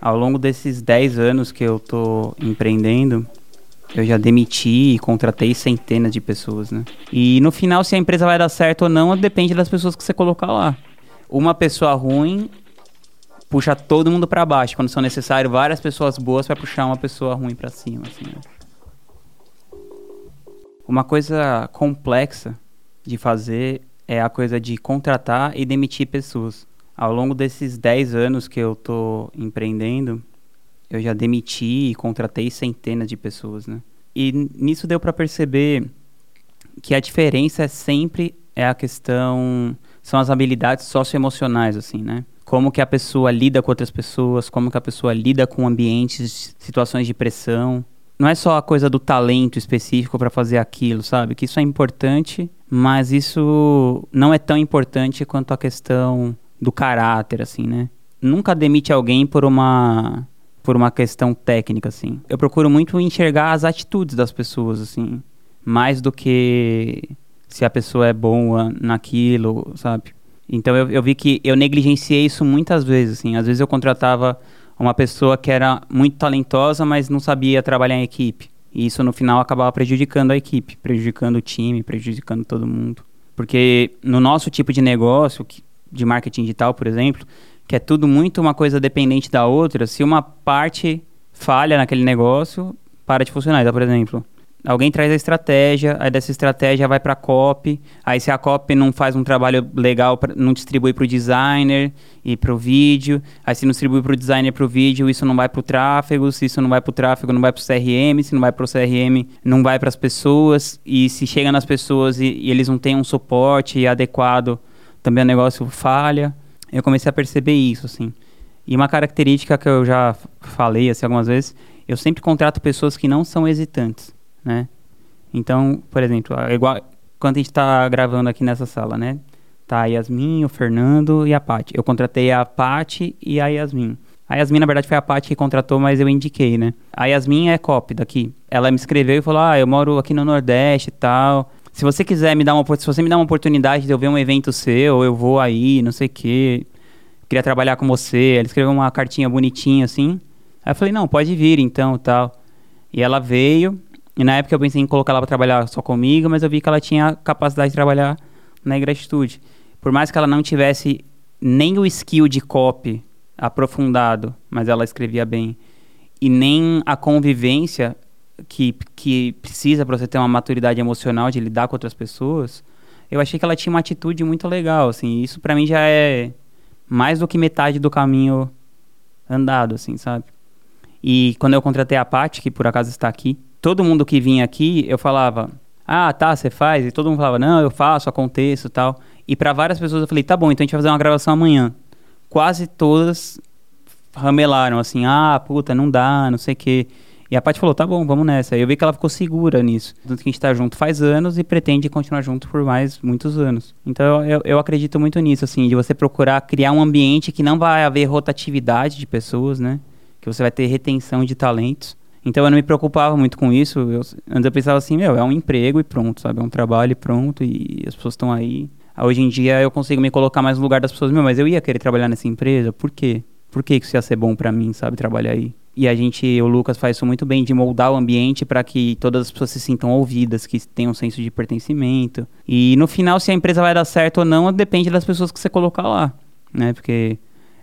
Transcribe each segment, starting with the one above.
Ao longo desses 10 anos que eu tô empreendendo, eu já demiti e contratei centenas de pessoas, né? E no final, se a empresa vai dar certo ou não, depende das pessoas que você colocar lá. Uma pessoa ruim puxa todo mundo para baixo. Quando são necessárias várias pessoas boas para puxar uma pessoa ruim para cima, assim, né? Uma coisa complexa de fazer é a coisa de contratar e demitir pessoas. Ao longo desses 10 anos que eu tô empreendendo, eu já demiti e contratei centenas de pessoas, né? E nisso deu para perceber que a diferença é sempre é a questão são as habilidades socioemocionais assim, né? Como que a pessoa lida com outras pessoas, como que a pessoa lida com ambientes, situações de pressão. Não é só a coisa do talento específico para fazer aquilo, sabe? Que isso é importante, mas isso não é tão importante quanto a questão do caráter, assim, né? Nunca demite alguém por uma por uma questão técnica, assim. Eu procuro muito enxergar as atitudes das pessoas, assim, mais do que se a pessoa é boa naquilo, sabe? Então eu, eu vi que eu negligenciei isso muitas vezes, assim. Às vezes eu contratava uma pessoa que era muito talentosa, mas não sabia trabalhar em equipe. E isso no final acabava prejudicando a equipe, prejudicando o time, prejudicando todo mundo. Porque no nosso tipo de negócio, de marketing digital, por exemplo, que é tudo muito uma coisa dependente da outra, se uma parte falha naquele negócio, para de funcionar. Então, por exemplo, alguém traz a estratégia, aí dessa estratégia vai para a copy, aí se a copy não faz um trabalho legal, não distribui para o designer e para o vídeo, aí se não distribui para o designer para o vídeo, isso não vai para o tráfego, se isso não vai para o tráfego, não vai para o CRM, se não vai para o CRM, não vai para as pessoas, e se chega nas pessoas e, e eles não têm um suporte adequado, também o negócio falha eu comecei a perceber isso, assim. E uma característica que eu já falei assim, algumas vezes, eu sempre contrato pessoas que não são hesitantes, né? Então, por exemplo, igual quando a gente está gravando aqui nessa sala, né? Tá a Yasmin, o Fernando e a Paty. Eu contratei a Paty e a Yasmin. A Yasmin, na verdade, foi a Paty que contratou, mas eu indiquei, né? A Yasmin é copy daqui. Ela me escreveu e falou: Ah, eu moro aqui no Nordeste e tal. Se você quiser me dar uma se você me dar uma oportunidade de eu ver um evento seu, eu vou aí, não sei o quê. Queria trabalhar com você. Ela escreveu uma cartinha bonitinha assim. Aí eu falei: "Não, pode vir então", tal. E ela veio. E na época eu pensei em colocar ela para trabalhar só comigo, mas eu vi que ela tinha capacidade de trabalhar na ingratitude. Por mais que ela não tivesse nem o skill de copy aprofundado, mas ela escrevia bem, e nem a convivência, que, que precisa para você ter uma maturidade emocional de lidar com outras pessoas, eu achei que ela tinha uma atitude muito legal, assim. Isso para mim já é mais do que metade do caminho andado, assim, sabe? E quando eu contratei a Paty, que por acaso está aqui, todo mundo que vinha aqui, eu falava: "Ah, tá, você faz?" E todo mundo falava: "Não, eu faço, aconteço, tal". E para várias pessoas eu falei: "Tá bom, então a gente vai fazer uma gravação amanhã". Quase todas ramelaram assim: "Ah, puta, não dá, não sei o quê". E a Paty falou, tá bom, vamos nessa. Eu vi que ela ficou segura nisso. Tanto que a gente tá junto faz anos e pretende continuar junto por mais muitos anos. Então eu, eu acredito muito nisso, assim, de você procurar criar um ambiente que não vai haver rotatividade de pessoas, né? Que você vai ter retenção de talentos. Então eu não me preocupava muito com isso. Eu, antes eu pensava assim, meu, é um emprego e pronto, sabe? É um trabalho e pronto, e as pessoas estão aí. Hoje em dia eu consigo me colocar mais no lugar das pessoas, meu, mas eu ia querer trabalhar nessa empresa, por quê? Por que isso ia ser bom para mim, sabe, trabalhar aí? E a gente, o Lucas faz isso muito bem de moldar o ambiente para que todas as pessoas se sintam ouvidas, que tenham um senso de pertencimento. E no final, se a empresa vai dar certo ou não, depende das pessoas que você colocar lá, né? Porque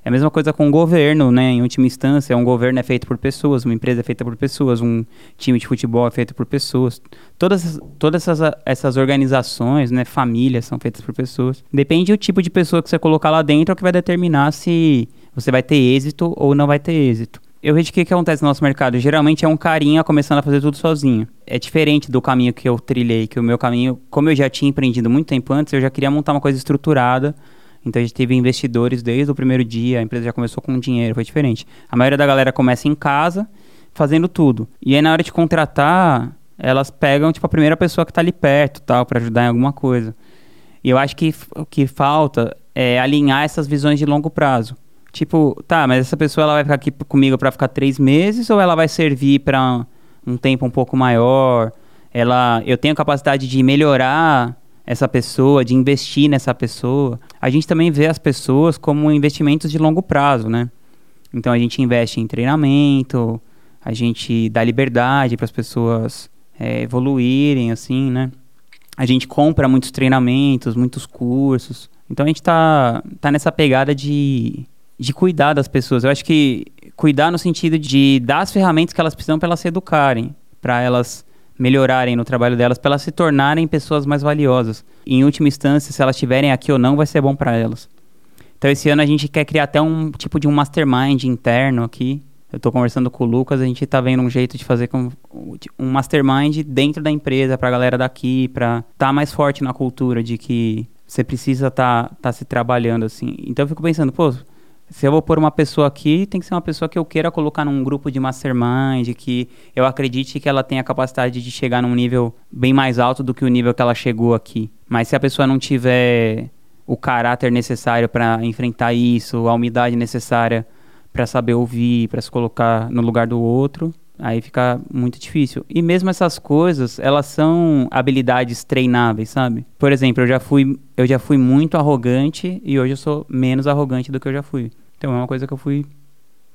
é a mesma coisa com o governo, né? Em última instância, um governo é feito por pessoas, uma empresa é feita por pessoas, um time de futebol é feito por pessoas. Todas, todas essas, essas organizações, né? Famílias são feitas por pessoas. Depende do tipo de pessoa que você colocar lá dentro é que vai determinar se você vai ter êxito ou não vai ter êxito eu vejo o que, que acontece no nosso mercado. Geralmente é um carinha começando a fazer tudo sozinho. É diferente do caminho que eu trilhei, que o meu caminho, como eu já tinha empreendido muito tempo antes, eu já queria montar uma coisa estruturada. Então a gente teve investidores desde o primeiro dia, a empresa já começou com dinheiro, foi diferente. A maioria da galera começa em casa, fazendo tudo. E aí na hora de contratar, elas pegam tipo a primeira pessoa que está ali perto, tal, para ajudar em alguma coisa. E eu acho que o que falta é alinhar essas visões de longo prazo. Tipo, tá, mas essa pessoa ela vai ficar aqui comigo para ficar três meses ou ela vai servir para um tempo um pouco maior? Ela, eu tenho capacidade de melhorar essa pessoa, de investir nessa pessoa. A gente também vê as pessoas como investimentos de longo prazo, né? Então a gente investe em treinamento, a gente dá liberdade para as pessoas é, evoluírem, assim, né? A gente compra muitos treinamentos, muitos cursos. Então a gente tá, tá nessa pegada de, de cuidar das pessoas. Eu acho que cuidar no sentido de dar as ferramentas que elas precisam para elas se educarem, para elas melhorarem no trabalho delas, para elas se tornarem pessoas mais valiosas. E, em última instância, se elas estiverem aqui ou não, vai ser bom para elas. Então esse ano a gente quer criar até um tipo de um mastermind interno aqui. Eu estou conversando com o Lucas, a gente está vendo um jeito de fazer com um mastermind dentro da empresa para a galera daqui, para estar tá mais forte na cultura de que você precisa estar tá, tá se trabalhando assim. Então eu fico pensando, pô, se eu vou pôr uma pessoa aqui, tem que ser uma pessoa que eu queira colocar num grupo de mastermind, que eu acredite que ela tem a capacidade de chegar num nível bem mais alto do que o nível que ela chegou aqui. Mas se a pessoa não tiver o caráter necessário para enfrentar isso, a umidade necessária para saber ouvir, para se colocar no lugar do outro, aí fica muito difícil. E mesmo essas coisas, elas são habilidades treináveis, sabe? Por exemplo, eu já fui, eu já fui muito arrogante e hoje eu sou menos arrogante do que eu já fui. Então é uma coisa que eu fui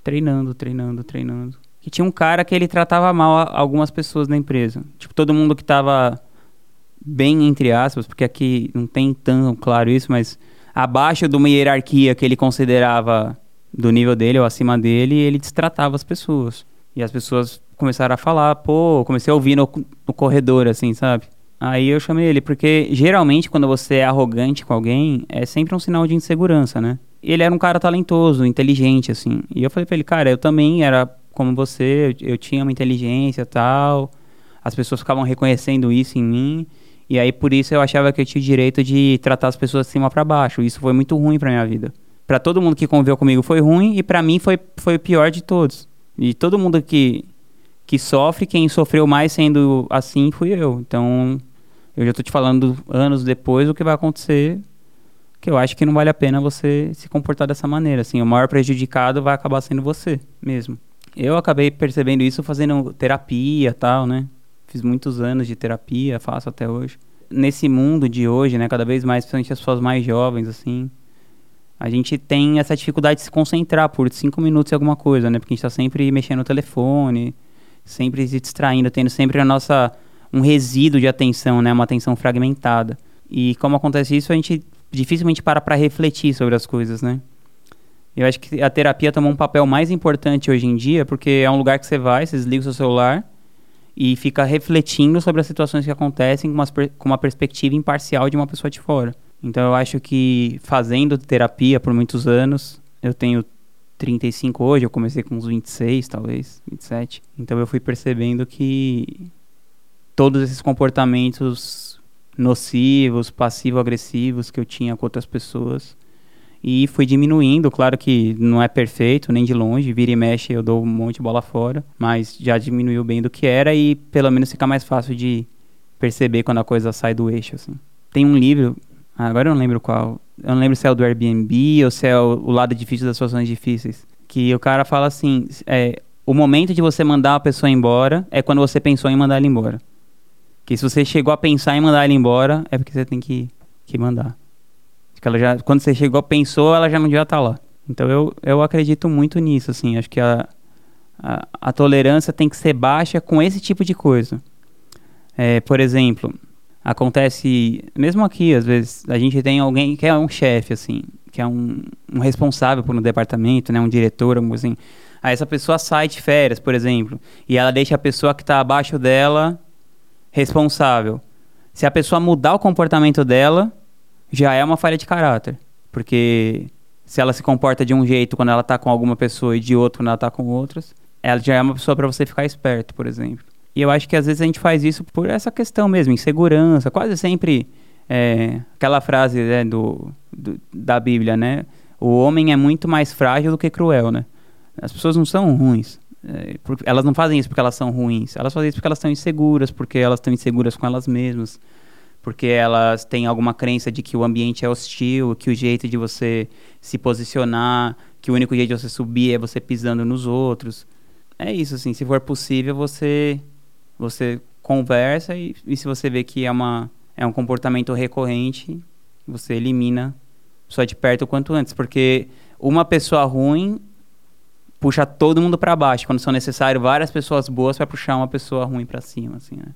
treinando, treinando, treinando. E tinha um cara que ele tratava mal algumas pessoas na empresa. Tipo, todo mundo que tava bem entre aspas, porque aqui não tem tão claro isso, mas abaixo de uma hierarquia que ele considerava do nível dele ou acima dele, ele destratava as pessoas. E as pessoas começaram a falar, pô, comecei a ouvir no, no corredor, assim, sabe? Aí eu chamei ele, porque geralmente quando você é arrogante com alguém, é sempre um sinal de insegurança, né? Ele era um cara talentoso, inteligente, assim. E eu falei pra ele, cara, eu também era como você, eu, eu tinha uma inteligência tal. As pessoas ficavam reconhecendo isso em mim. E aí por isso eu achava que eu tinha o direito de tratar as pessoas de cima para baixo. Isso foi muito ruim para minha vida. Para todo mundo que conviveu comigo foi ruim e para mim foi, foi o pior de todos. E todo mundo que que sofre, quem sofreu mais sendo assim fui eu. Então, eu já tô te falando anos depois o que vai acontecer, que eu acho que não vale a pena você se comportar dessa maneira, assim, o maior prejudicado vai acabar sendo você mesmo. Eu acabei percebendo isso fazendo terapia, tal, né? Fiz muitos anos de terapia, faço até hoje. Nesse mundo de hoje, né, cada vez mais, principalmente as pessoas mais jovens, assim, a gente tem essa dificuldade de se concentrar por cinco minutos em alguma coisa, né? Porque a gente está sempre mexendo no telefone, sempre se distraindo, tendo sempre a nossa um resíduo de atenção, né? Uma atenção fragmentada. E como acontece isso, a gente dificilmente para para refletir sobre as coisas, né? Eu acho que a terapia tomou um papel mais importante hoje em dia, porque é um lugar que você vai, você desliga o seu celular e fica refletindo sobre as situações que acontecem com com uma perspectiva imparcial de uma pessoa de fora. Então eu acho que fazendo terapia por muitos anos, eu tenho 35 hoje, eu comecei com uns 26, talvez, 27. Então eu fui percebendo que todos esses comportamentos nocivos, passivo-agressivos que eu tinha com outras pessoas e fui diminuindo, claro que não é perfeito, nem de longe, vira e mexe eu dou um monte de bola fora, mas já diminuiu bem do que era e pelo menos fica mais fácil de perceber quando a coisa sai do eixo, assim. Tem um livro agora eu não lembro qual. Eu não lembro se é o do Airbnb ou se é o, o lado difícil das situações difíceis. Que o cara fala assim: é, o momento de você mandar a pessoa embora é quando você pensou em mandar ela embora. Que se você chegou a pensar em mandar ela embora, é porque você tem que, que mandar. Que ela já, quando você chegou, pensou, ela já não devia estar lá. Então eu, eu acredito muito nisso, assim. Acho que a, a, a tolerância tem que ser baixa com esse tipo de coisa. É, por exemplo, acontece, mesmo aqui, às vezes, a gente tem alguém que é um chefe, assim, que é um, um responsável por um departamento, né, um diretor, assim. Aí essa pessoa sai de férias, por exemplo, e ela deixa a pessoa que está abaixo dela responsável. Se a pessoa mudar o comportamento dela, já é uma falha de caráter. Porque se ela se comporta de um jeito quando ela está com alguma pessoa e de outro quando ela está com outras, ela já é uma pessoa para você ficar esperto, por exemplo. E eu acho que às vezes a gente faz isso por essa questão mesmo, insegurança. Quase sempre é, aquela frase né, do, do, da Bíblia, né? O homem é muito mais frágil do que cruel, né? As pessoas não são ruins. É, elas não fazem isso porque elas são ruins. Elas fazem isso porque elas estão inseguras, porque elas estão inseguras com elas mesmas, porque elas têm alguma crença de que o ambiente é hostil, que o jeito de você se posicionar, que o único jeito de você subir é você pisando nos outros. É isso, assim. Se for possível, você você conversa e, e se você vê que é, uma, é um comportamento recorrente, você elimina só de perto o quanto antes. Porque uma pessoa ruim puxa todo mundo para baixo, quando são necessárias várias pessoas boas para puxar uma pessoa ruim para cima, assim, né?